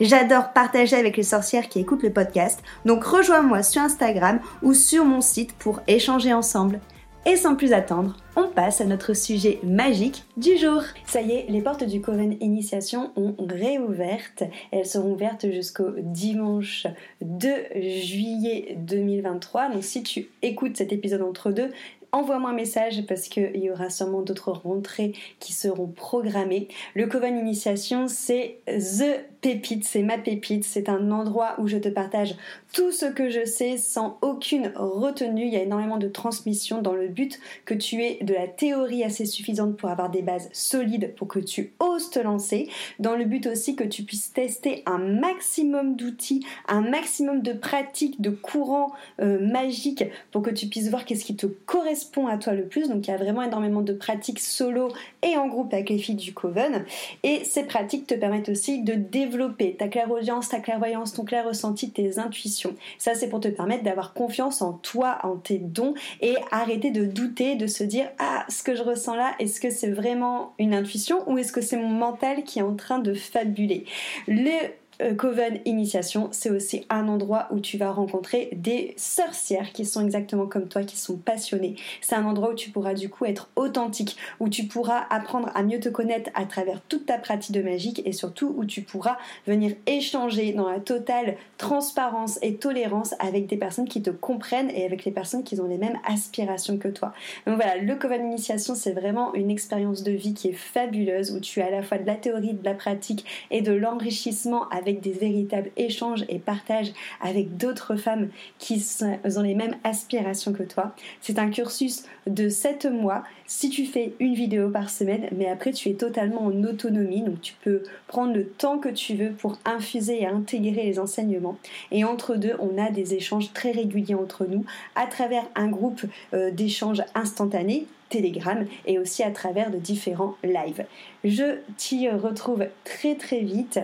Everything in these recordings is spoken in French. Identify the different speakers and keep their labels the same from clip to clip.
Speaker 1: J'adore partager avec les sorcières qui écoutent le podcast, donc rejoins-moi sur Instagram ou sur mon site pour échanger ensemble. Et sans plus attendre, on passe à notre sujet magique du jour. Ça y est, les portes du Coven Initiation ont réouvertes. Elles seront ouvertes jusqu'au dimanche 2 juillet 2023. Donc si tu écoutes cet épisode entre deux, envoie-moi un message parce qu'il y aura sûrement d'autres rentrées qui seront programmées. Le Coven Initiation, c'est The pépite, c'est ma pépite, c'est un endroit où je te partage tout ce que je sais sans aucune retenue. Il y a énormément de transmission dans le but que tu aies de la théorie assez suffisante pour avoir des bases solides pour que tu oses te lancer. Dans le but aussi que tu puisses tester un maximum d'outils, un maximum de pratiques, de courants euh, magiques pour que tu puisses voir qu'est-ce qui te correspond à toi le plus. Donc il y a vraiment énormément de pratiques solo et en groupe avec les filles du Coven. Et ces pratiques te permettent aussi de développer ta clairaudience, ta clairvoyance, ton clair ressenti, tes intuitions. Ça, c'est pour te permettre d'avoir confiance en toi, en tes dons et arrêter de douter, de se dire Ah, ce que je ressens là, est-ce que c'est vraiment une intuition ou est-ce que c'est mon mental qui est en train de fabuler? Le Coven Initiation, c'est aussi un endroit où tu vas rencontrer des sorcières qui sont exactement comme toi, qui sont passionnées. C'est un endroit où tu pourras du coup être authentique, où tu pourras apprendre à mieux te connaître à travers toute ta pratique de magique et surtout où tu pourras venir échanger dans la totale transparence et tolérance avec des personnes qui te comprennent et avec les personnes qui ont les mêmes aspirations que toi. Donc voilà, le Coven Initiation, c'est vraiment une expérience de vie qui est fabuleuse où tu as à la fois de la théorie, de la pratique et de l'enrichissement avec des véritables échanges et partages avec d'autres femmes qui ont les mêmes aspirations que toi. C'est un cursus de 7 mois si tu fais une vidéo par semaine, mais après tu es totalement en autonomie, donc tu peux prendre le temps que tu veux pour infuser et intégrer les enseignements. Et entre deux, on a des échanges très réguliers entre nous à travers un groupe euh, d'échanges instantanés Telegram et aussi à travers de différents lives. Je t'y retrouve très très vite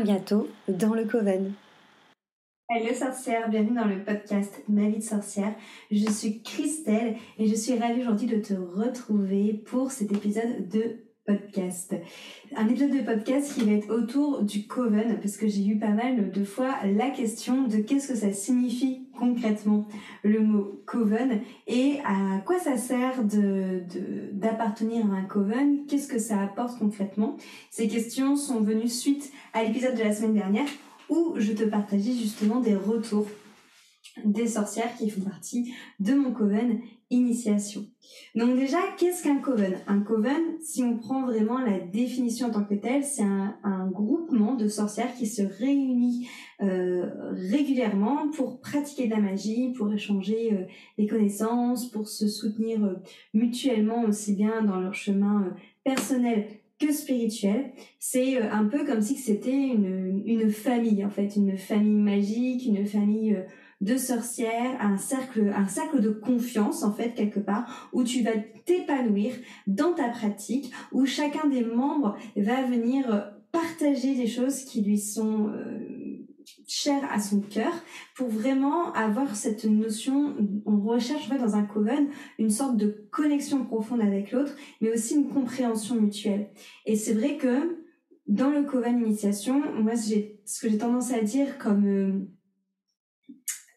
Speaker 1: bientôt dans le Coven. Hello sorcière, bienvenue dans le podcast Ma vie de sorcière. Je suis Christelle et je suis ravie aujourd'hui de te retrouver pour cet épisode de podcast. Un épisode de podcast qui va être autour du coven parce que j'ai eu pas mal de fois la question de qu'est-ce que ça signifie concrètement le mot coven et à quoi ça sert d'appartenir à un coven, qu'est-ce que ça apporte concrètement. Ces questions sont venues suite à l'épisode de la semaine dernière où je te partageais justement des retours des sorcières qui font partie de mon coven initiation. Donc déjà, qu'est-ce qu'un coven? Un coven, si on prend vraiment la définition en tant que telle, c'est un, groupement de sorcières qui se réunit euh, régulièrement pour pratiquer de la magie, pour échanger euh, des connaissances, pour se soutenir euh, mutuellement aussi bien dans leur chemin personnel que spirituel. C'est un peu comme si c'était une, une famille en fait, une famille magique, une famille de sorcières, un cercle, un cercle de confiance en fait quelque part où tu vas t'épanouir dans ta pratique, où chacun des membres va venir partager des choses qui lui sont euh, chères à son cœur pour vraiment avoir cette notion, on recherche en fait dans un coven une sorte de connexion profonde avec l'autre, mais aussi une compréhension mutuelle. Et c'est vrai que dans le coven initiation, moi ce que j'ai tendance à dire comme euh,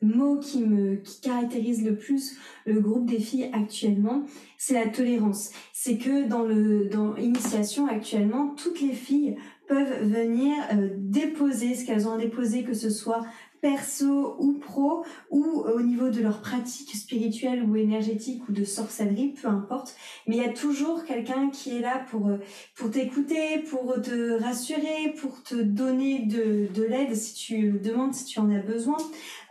Speaker 1: mot qui me qui caractérise le plus le groupe des filles actuellement, c'est la tolérance. C'est que dans le dans initiation actuellement, toutes les filles peuvent venir déposer ce qu'elles ont à déposer, que ce soit perso ou pro, ou au niveau de leur pratique spirituelle ou énergétique ou de sorcellerie, peu importe. Mais il y a toujours quelqu'un qui est là pour, euh, pour t'écouter, pour te rassurer, pour te donner de, de l'aide si tu demandes, si tu en as besoin.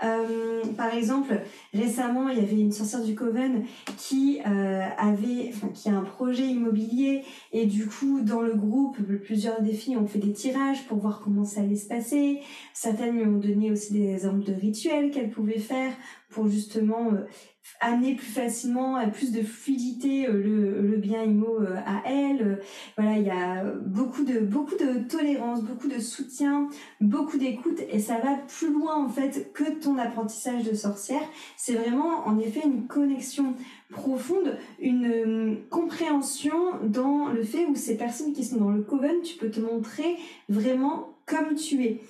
Speaker 1: Euh, par exemple, récemment, il y avait une sorcière du Coven qui euh, avait, enfin, qui a un projet immobilier et du coup, dans le groupe, plusieurs des filles ont fait des tirages pour voir comment ça allait se passer. Certaines lui ont donné aussi des exemples de rituels qu'elle pouvait faire pour justement euh, amener plus facilement à plus de fluidité euh, le, le bien IMO euh, à elle. Voilà, il y a beaucoup de beaucoup de tolérance, beaucoup de soutien, beaucoup d'écoute et ça va plus loin en fait que ton apprentissage de sorcière. C'est vraiment en effet une connexion profonde, une compréhension dans le fait où ces personnes qui sont dans le coven, tu peux te montrer vraiment comme tu es.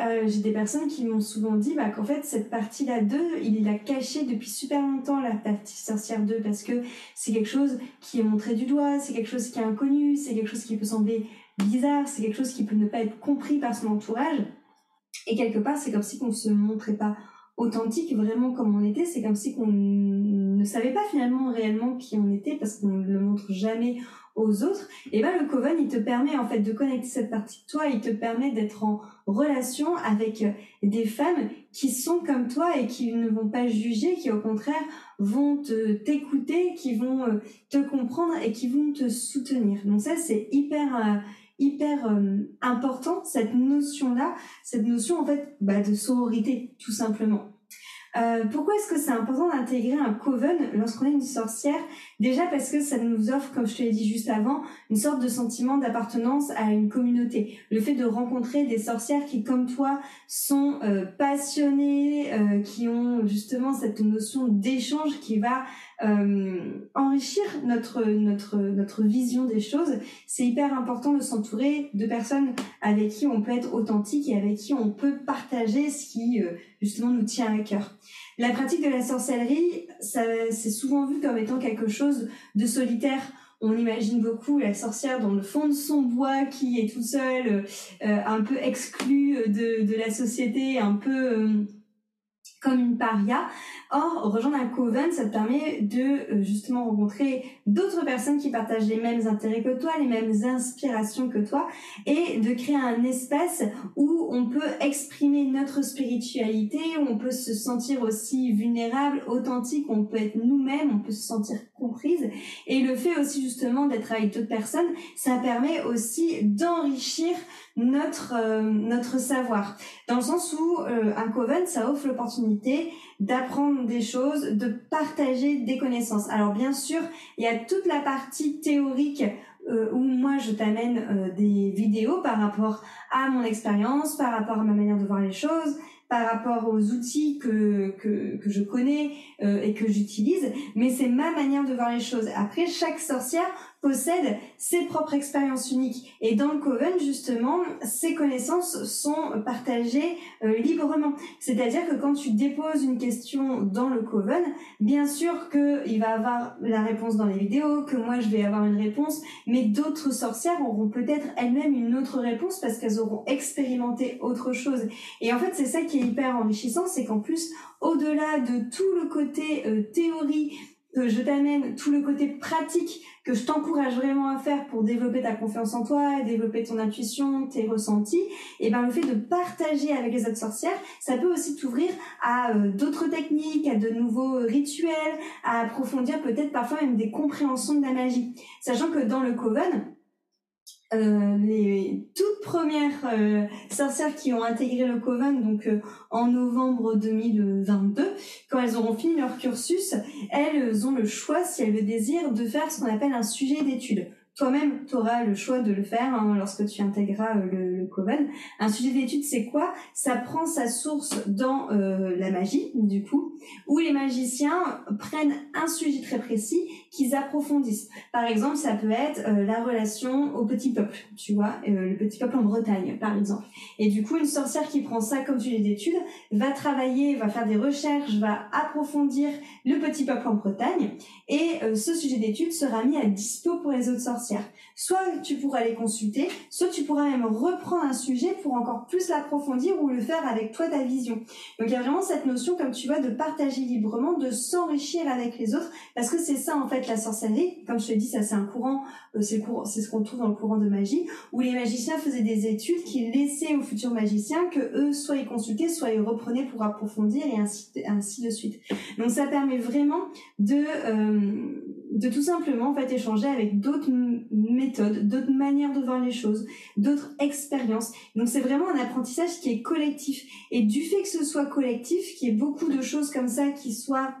Speaker 1: Euh, j'ai des personnes qui m'ont souvent dit bah, qu'en fait cette partie-là 2, il l'a cachée depuis super longtemps, la partie sorcière 2, parce que c'est quelque chose qui est montré du doigt, c'est quelque chose qui est inconnu, c'est quelque chose qui peut sembler bizarre, c'est quelque chose qui peut ne pas être compris par son entourage. Et quelque part, c'est comme si on ne se montrait pas authentique vraiment comme on était, c'est comme si qu'on ne savait pas finalement réellement qui on était parce qu'on ne le montre jamais aux autres, et ben le Coven il te permet en fait de connecter cette partie de toi, il te permet d'être en relation avec euh, des femmes qui sont comme toi et qui ne vont pas juger, qui au contraire vont te t'écouter, qui vont euh, te comprendre et qui vont te soutenir. Donc ça c'est hyper euh, hyper important cette notion là, cette notion en fait bah, de sororité tout simplement. Euh, pourquoi est-ce que c'est important d'intégrer un coven lorsqu'on est une sorcière? Déjà parce que ça nous offre, comme je te l'ai dit juste avant, une sorte de sentiment d'appartenance à une communauté. Le fait de rencontrer des sorcières qui, comme toi, sont euh, passionnées, euh, qui ont justement cette notion d'échange qui va euh, enrichir notre notre notre vision des choses. C'est hyper important de s'entourer de personnes avec qui on peut être authentique et avec qui on peut partager ce qui justement nous tient à cœur. La pratique de la sorcellerie, c'est souvent vu comme étant quelque chose de solitaire. On imagine beaucoup la sorcière dans le fond de son bois qui est toute seule, euh, un peu exclue de, la société, un peu euh, comme une paria. Or, rejoindre un coven, ça te permet de euh, justement rencontrer d'autres personnes qui partagent les mêmes intérêts que toi, les mêmes inspirations que toi, et de créer un espace où on peut exprimer notre spiritualité, où on peut se sentir aussi vulnérable, authentique, on peut être nous-mêmes, on peut se sentir comprise. Et le fait aussi justement d'être avec d'autres personnes, ça permet aussi d'enrichir notre euh, notre savoir dans le sens où euh, un coven ça offre l'opportunité d'apprendre des choses de partager des connaissances alors bien sûr il y a toute la partie théorique euh, où moi je t'amène des vidéos par rapport à mon expérience par rapport à ma manière de voir les choses par rapport aux outils que, que, que je connais et que j'utilise, mais c'est ma manière de voir les choses. Après, chaque sorcière possède ses propres expériences uniques. Et dans le Coven, justement, ces connaissances sont partagées euh, librement. C'est-à-dire que quand tu déposes une question dans le Coven, bien sûr qu'il va avoir la réponse dans les vidéos, que moi je vais avoir une réponse, mais d'autres sorcières auront peut-être elles-mêmes une autre réponse parce qu'elles auront expérimenté autre chose. Et en fait, c'est ça qui est hyper enrichissant, c'est qu'en plus, au-delà de tout le côté euh, théorie, que je t'amène tout le côté pratique que je t'encourage vraiment à faire pour développer ta confiance en toi, développer ton intuition, tes ressentis, et ben le fait de partager avec les autres sorcières, ça peut aussi t'ouvrir à euh, d'autres techniques, à de nouveaux rituels, à approfondir peut-être parfois même des compréhensions de la magie. Sachant que dans le coven, euh, les toutes premières euh, sorcières qui ont intégré le Coven, donc euh, en novembre 2022, quand elles auront fini leur cursus, elles ont le choix, si elles le désirent, de faire ce qu'on appelle un sujet d'étude. Toi-même, tu auras le choix de le faire hein, lorsque tu intégreras le, le Coven. Un sujet d'étude, c'est quoi? Ça prend sa source dans la magie, du coup, où les magiciens prennent un sujet très précis qu'ils approfondissent. Par exemple, ça peut être euh, la relation au petit peuple, tu vois, euh, le petit peuple en Bretagne, par exemple. Et du coup, une sorcière qui prend ça comme sujet d'étude va travailler, va faire des recherches, va approfondir le petit peuple en Bretagne, et euh, ce sujet d'étude sera mis à dispo pour les autres sorcières Soit tu pourras les consulter, soit tu pourras même reprendre un sujet pour encore plus l'approfondir ou le faire avec toi ta vision. Donc il y a vraiment cette notion, comme tu vois, de partager librement, de s'enrichir avec les autres, parce que c'est ça en fait la sorcellerie. Comme je te dis, ça c'est un courant, euh, c'est c'est ce qu'on trouve dans le courant de magie, où les magiciens faisaient des études qui laissaient aux futurs magiciens que eux soit ils consultaient, soit ils reprenaient pour approfondir et ainsi, ainsi de suite. Donc ça permet vraiment de euh, de tout simplement en fait échanger avec d'autres méthodes, d'autres manières de voir les choses, d'autres expériences. Donc c'est vraiment un apprentissage qui est collectif et du fait que ce soit collectif, qu'il y ait beaucoup de choses comme ça qui soient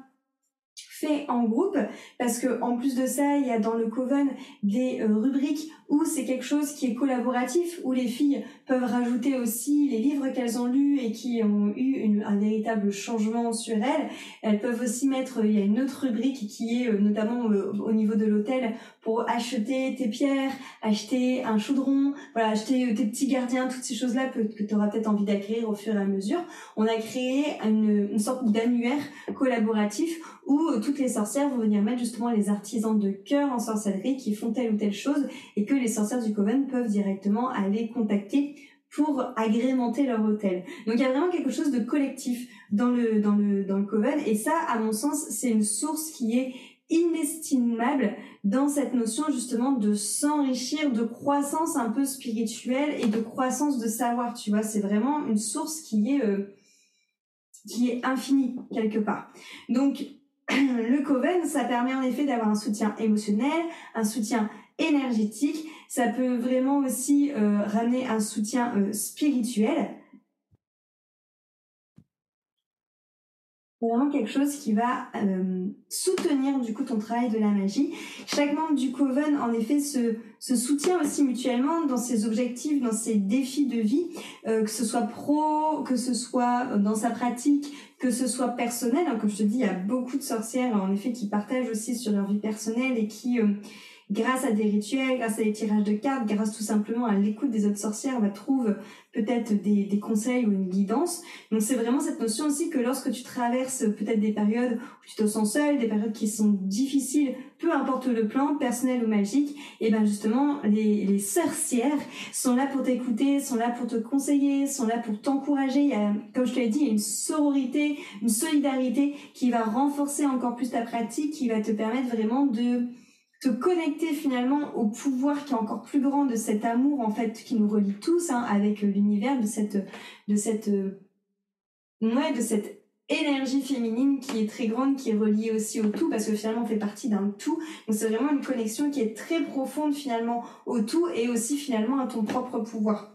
Speaker 1: fait en groupe parce que en plus de ça il y a dans le coven des euh, rubriques où c'est quelque chose qui est collaboratif où les filles peuvent rajouter aussi les livres qu'elles ont lus et qui ont eu un véritable changement sur elles. Elles peuvent aussi mettre il y a une autre rubrique qui est euh, notamment euh, au niveau de l'hôtel pour acheter tes pierres acheter un chaudron voilà acheter tes petits gardiens toutes ces choses là que, tu auras peut-être envie d'acquérir au fur et à mesure. On a créé une, une sorte d'annuaire collaboratif où euh, toutes les sorcières vont venir mettre justement les artisans de cœur en sorcellerie qui font telle ou telle chose et les sorcières du Coven peuvent directement aller contacter pour agrémenter leur hôtel. Donc il y a vraiment quelque chose de collectif dans le dans le dans le Coven. Et ça à mon sens c'est une source qui est inestimable dans cette notion justement de s'enrichir de croissance un peu spirituelle et de croissance de savoir. Tu vois c'est vraiment une source qui est euh, qui est infinie quelque part. Donc le coven, ça permet en effet d'avoir un soutien émotionnel, un soutien énergétique. Ça peut vraiment aussi euh, ramener un soutien euh, spirituel. vraiment quelque chose qui va euh, soutenir du coup ton travail de la magie. Chaque membre du coven en effet se, soutient aussi mutuellement dans ses objectifs, dans ses défis de vie, que ce soit pro, que ce soit dans sa pratique, que ce soit personnel, comme je te dis, il y a beaucoup de sorcières en effet qui partagent aussi sur leur vie personnelle et qui, euh, grâce à des rituels, grâce à des tirages de cartes, grâce tout simplement à l'écoute des autres sorcières, bah, trouvent peut-être des, des, conseils ou une guidance. Donc c'est vraiment cette notion aussi que lorsque tu traverses peut-être des périodes où tu te sens seul, des périodes qui sont difficiles, peu importe le plan, personnel ou magique, et ben justement les, les sorcières sont là pour t'écouter, sont là pour te conseiller, sont là pour t'encourager. Il y a, comme je te l'ai dit, une sororité, une solidarité qui va renforcer encore plus ta pratique, qui va te permettre vraiment de te connecter finalement au pouvoir qui est encore plus grand de cet amour en fait qui nous relie tous hein, avec l'univers de cette de cette ouais de cette énergie féminine qui est très grande qui est reliée aussi au tout parce que finalement on fait partie d'un tout. Donc c'est vraiment une connexion qui est très profonde finalement au tout et aussi finalement à ton propre pouvoir.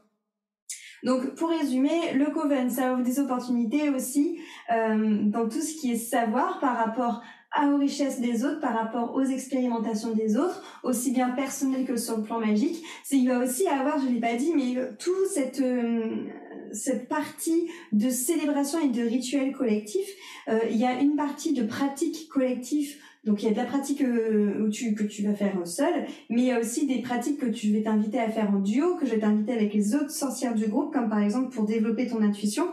Speaker 1: Donc pour résumer, le Coven, ça offre des opportunités aussi euh, dans tout ce qui est savoir par rapport aux richesses des autres par rapport aux expérimentations des autres, aussi bien personnelles que sur le plan magique. Il va aussi avoir, je l'ai pas dit, mais euh, tout cette euh, cette partie de célébration et de rituels collectifs. Euh, il y a une partie de pratique collective donc il y a de la pratique où tu, que tu vas faire seul, mais il y a aussi des pratiques que tu vais t'inviter à faire en duo, que je vais t'inviter avec les autres sorcières du groupe, comme par exemple pour développer ton intuition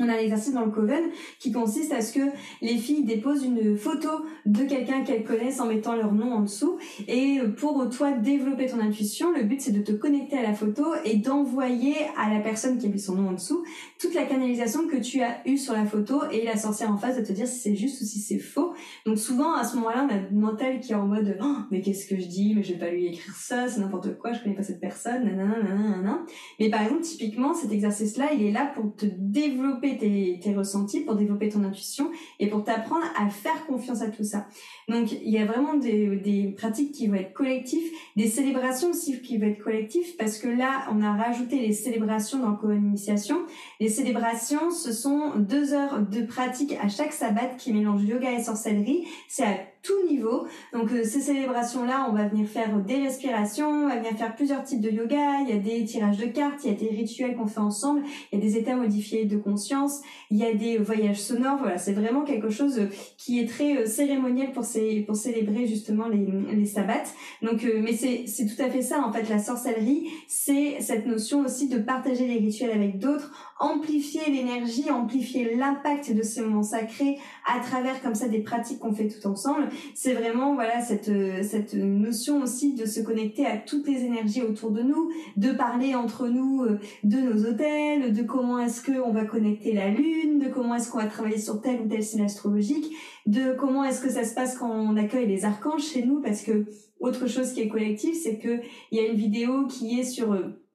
Speaker 1: on a un exercice dans le Coven qui consiste à ce que les filles déposent une photo de quelqu'un qu'elles connaissent en mettant leur nom en dessous. Et pour toi développer ton intuition, le but c'est de te connecter à la photo et d'envoyer à la personne qui a mis son nom en dessous toute la canalisation que tu as eue sur la photo et la sorcière en face de te dire si c'est juste ou si c'est faux. Donc souvent à ce moment-là, on a une mental qui est en mode oh, mais qu'est-ce que je dis? Mais je vais pas lui écrire ça, c'est n'importe quoi, je connais pas cette personne, nanana, nanana. Mais par exemple, typiquement, cet exercice-là, il est là pour te développer tes, ressentis, pour développer ton intuition et pour t'apprendre à faire confiance à tout ça. Donc il y a vraiment des, des pratiques qui vont être collectives, des célébrations aussi qui vont être collectives parce que là on a rajouté les célébrations dans le initiation. Les célébrations ce sont deux heures de pratique à chaque sabbat qui mélange yoga et sorcellerie. C'est à tout niveau. Donc euh, ces célébrations-là, on va venir faire des respirations, on va venir faire plusieurs types de yoga, il y a des tirages de cartes, il y a des rituels qu'on fait ensemble, il y a des états modifiés de conscience, il y a des voyages sonores, voilà, c'est vraiment quelque chose qui est très euh, cérémoniel pour, ces, pour célébrer justement les, les sabbats. Donc, euh, mais c'est tout à fait ça, en fait, la sorcellerie, c'est cette notion aussi de partager les rituels avec d'autres, amplifier l'énergie, amplifier l'impact de ces moments sacrés à travers comme ça des pratiques qu'on fait tout ensemble c'est vraiment voilà cette cette notion aussi de se connecter à toutes les énergies autour de nous, de parler entre nous euh, de nos hôtels, de comment est-ce que on va connecter la lune, de comment est-ce qu'on va travailler sur tel ou tel signe astrologique, de comment est-ce que ça se passe quand on accueille les archanges chez nous parce que autre chose qui est collective, c'est que il y a une vidéo qui est sur euh,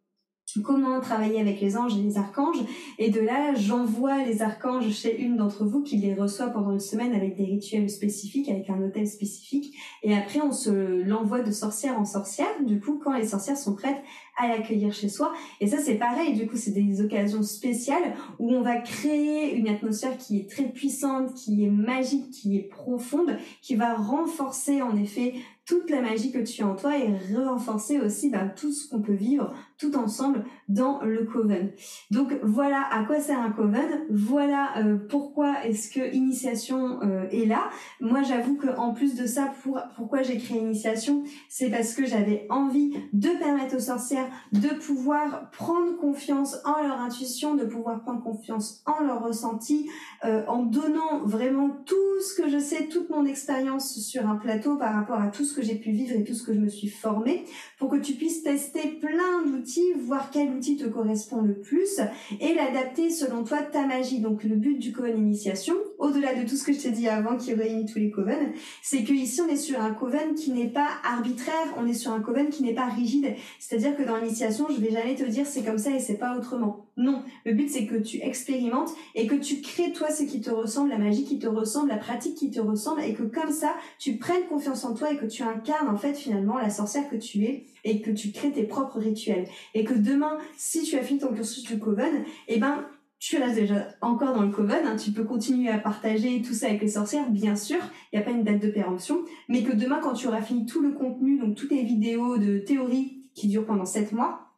Speaker 1: comment travailler avec les anges et les archanges. Et de là, j'envoie les archanges chez une d'entre vous qui les reçoit pendant une semaine avec des rituels spécifiques, avec un hôtel spécifique. Et après, on se l'envoie de sorcière en sorcière, du coup, quand les sorcières sont prêtes à l'accueillir chez soi. Et ça, c'est pareil. Du coup, c'est des occasions spéciales où on va créer une atmosphère qui est très puissante, qui est magique, qui est profonde, qui va renforcer, en effet, toute la magie que tu as en toi et renforcer aussi bah, tout ce qu'on peut vivre tout ensemble dans le coven. Donc voilà à quoi sert un coven, voilà euh, pourquoi est-ce que initiation euh, est là. Moi j'avoue que en plus de ça, pour, pourquoi j'ai créé initiation, c'est parce que j'avais envie de permettre aux sorcières de pouvoir prendre confiance en leur intuition, de pouvoir prendre confiance en leur ressenti, euh, en donnant vraiment tout ce que je sais, toute mon expérience sur un plateau par rapport à tout ce que j'ai pu vivre et tout ce que je me suis formée, pour que tu puisses tester plein d'outils, voir quel outil te correspond le plus et l'adapter selon toi ta magie. Donc le but du coven initiation, au-delà de tout ce que je t'ai dit avant qui réunit tous les covens, c'est que ici on est sur un coven qui n'est pas arbitraire, on est sur un coven qui n'est pas rigide. C'est-à-dire que dans l'initiation, je vais jamais te dire c'est comme ça et c'est pas autrement. Non, le but c'est que tu expérimentes et que tu crées toi ce qui te ressemble, la magie qui te ressemble, la pratique qui te ressemble et que comme ça, tu prennes confiance en toi et que tu incarnes en fait finalement la sorcière que tu es et que tu crées tes propres rituels. Et que demain, si tu as fini ton cursus du Coven, eh ben, tu restes déjà encore dans le Coven, hein, tu peux continuer à partager tout ça avec les sorcières, bien sûr, il n'y a pas une date de péremption, mais que demain, quand tu auras fini tout le contenu, donc toutes les vidéos de théorie qui durent pendant 7 mois,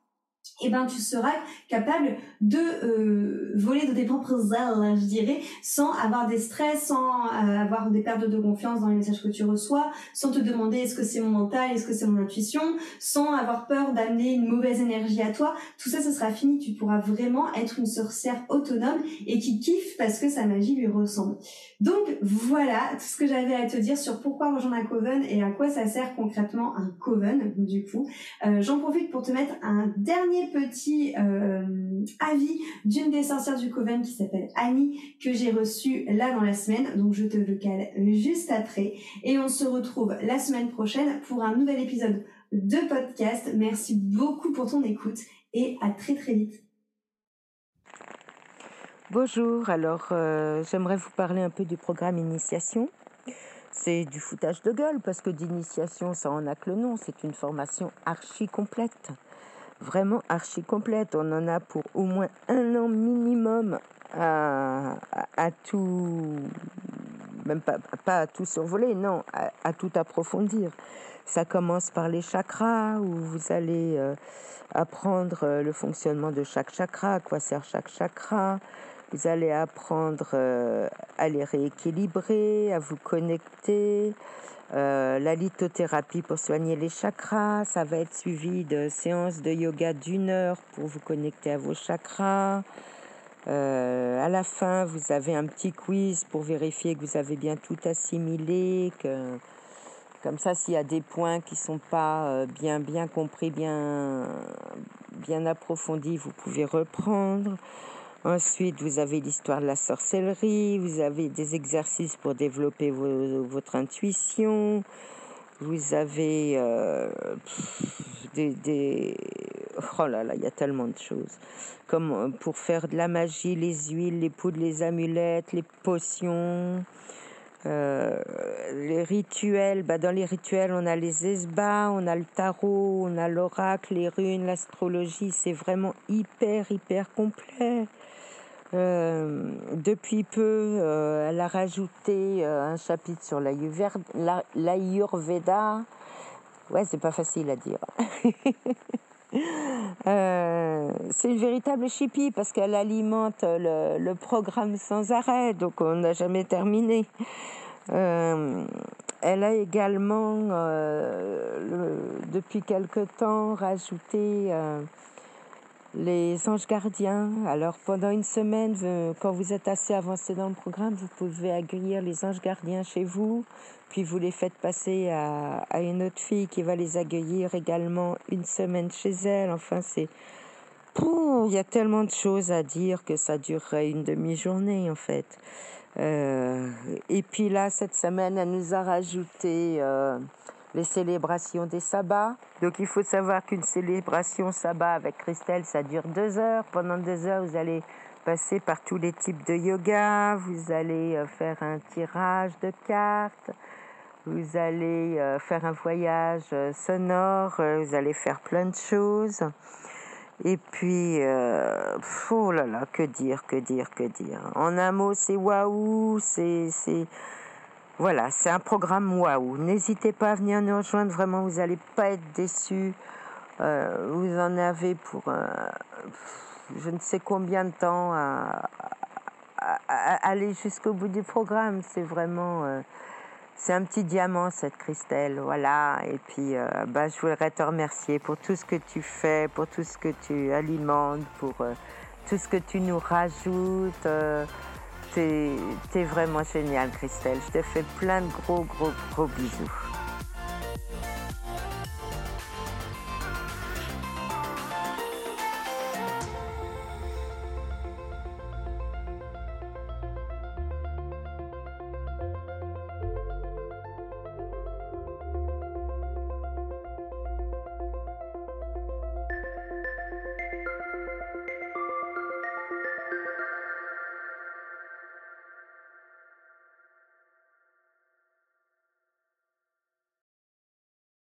Speaker 1: eh ben tu seras capable de euh, voler de tes propres ailes, je dirais, sans avoir des stress, sans euh, avoir des pertes de confiance dans les messages que tu reçois, sans te demander est-ce que c'est mon mental, est-ce que c'est mon intuition, sans avoir peur d'amener une mauvaise énergie à toi. Tout ça, ce sera fini. Tu pourras vraiment être une sorcière autonome et qui kiffe parce que sa magie lui ressemble. Donc voilà tout ce que j'avais à te dire sur pourquoi rejoindre un coven et à quoi ça sert concrètement un coven du coup. Euh, j'en profite pour te mettre un dernier petit euh, avis d'une des sorcières du coven qui s'appelle Annie que j'ai reçu là dans la semaine. Donc je te le cale juste après et on se retrouve la semaine prochaine pour un nouvel épisode de podcast. Merci beaucoup pour ton écoute et à très très vite.
Speaker 2: Bonjour, alors euh, j'aimerais vous parler un peu du programme Initiation. C'est du foutage de gueule parce que d'initiation, ça en a que le nom, c'est une formation archi complète. Vraiment archi complète. On en a pour au moins un an minimum à, tout, même pas, pas à tout survoler, non, à, tout approfondir. Ça commence par les chakras où vous allez euh, apprendre euh, le fonctionnement de chaque chakra, à quoi sert chaque chakra vous allez apprendre euh, à les rééquilibrer, à vous connecter. Euh, la lithothérapie pour soigner les chakras, ça va être suivi de séances de yoga d'une heure pour vous connecter à vos chakras. Euh, à la fin, vous avez un petit quiz pour vérifier que vous avez bien tout assimilé, que comme ça, s'il y a des points qui sont pas bien bien compris, bien approfondis, vous pouvez reprendre. Ensuite, vous avez l'histoire de la sorcellerie, vous avez des exercices pour développer votre intuition, vous avez euh, des, Oh là là, il y a tellement de choses. Comme euh, pour faire de la magie, les huiles, les poudres, les amulettes, les potions. Euh, les rituels, bah dans les rituels, on a les esbats, on a le tarot, on a l'oracle, les runes, l'astrologie. C'est vraiment hyper, hyper complet. Euh, depuis peu, euh, elle a rajouté euh, un chapitre sur l'Ayurveda. Ouais, c'est pas facile à dire. c'est une véritable chipie parce qu'elle alimente le, programme sans arrêt, donc on n'a jamais terminé. elle a également, depuis quelque temps, rajouté les anges gardiens. Alors pendant une semaine, quand vous êtes assez avancé dans le programme, vous pouvez accueillir les anges gardiens chez vous, puis vous les faites passer à, à une autre fille qui va les accueillir également une semaine chez elle. Enfin, c'est... Il y a tellement de choses à dire que ça durerait une demi-journée en fait. Euh, et puis là, cette semaine, elle nous a rajouté euh, les célébrations des sabbats. Donc il faut savoir qu'une célébration sabbat avec Christelle, ça dure deux heures. Pendant deux heures, vous allez passer par tous les types de yoga, vous allez euh, faire un tirage de cartes, vous allez faire un voyage sonore, vous allez faire plein de choses. Et puis, euh, oh là là, que dire, que dire, que dire. En un mot, c'est waouh, c'est, voilà, c'est un programme waouh. N'hésitez pas à venir nous rejoindre, vraiment, vous n'allez pas être déçus. Euh, vous en avez pour je ne sais combien de temps à, aller jusqu'au bout du programme. C'est vraiment. Euh, un petit diamant cette Christelle, voilà. Et puis, euh, bah, je voudrais te remercier pour tout ce que tu fais, pour tout ce que tu alimentes, pour euh, tout ce que tu nous rajoutes. T'es es vraiment génial, Christelle. Je te fais plein de gros, gros, gros bisous.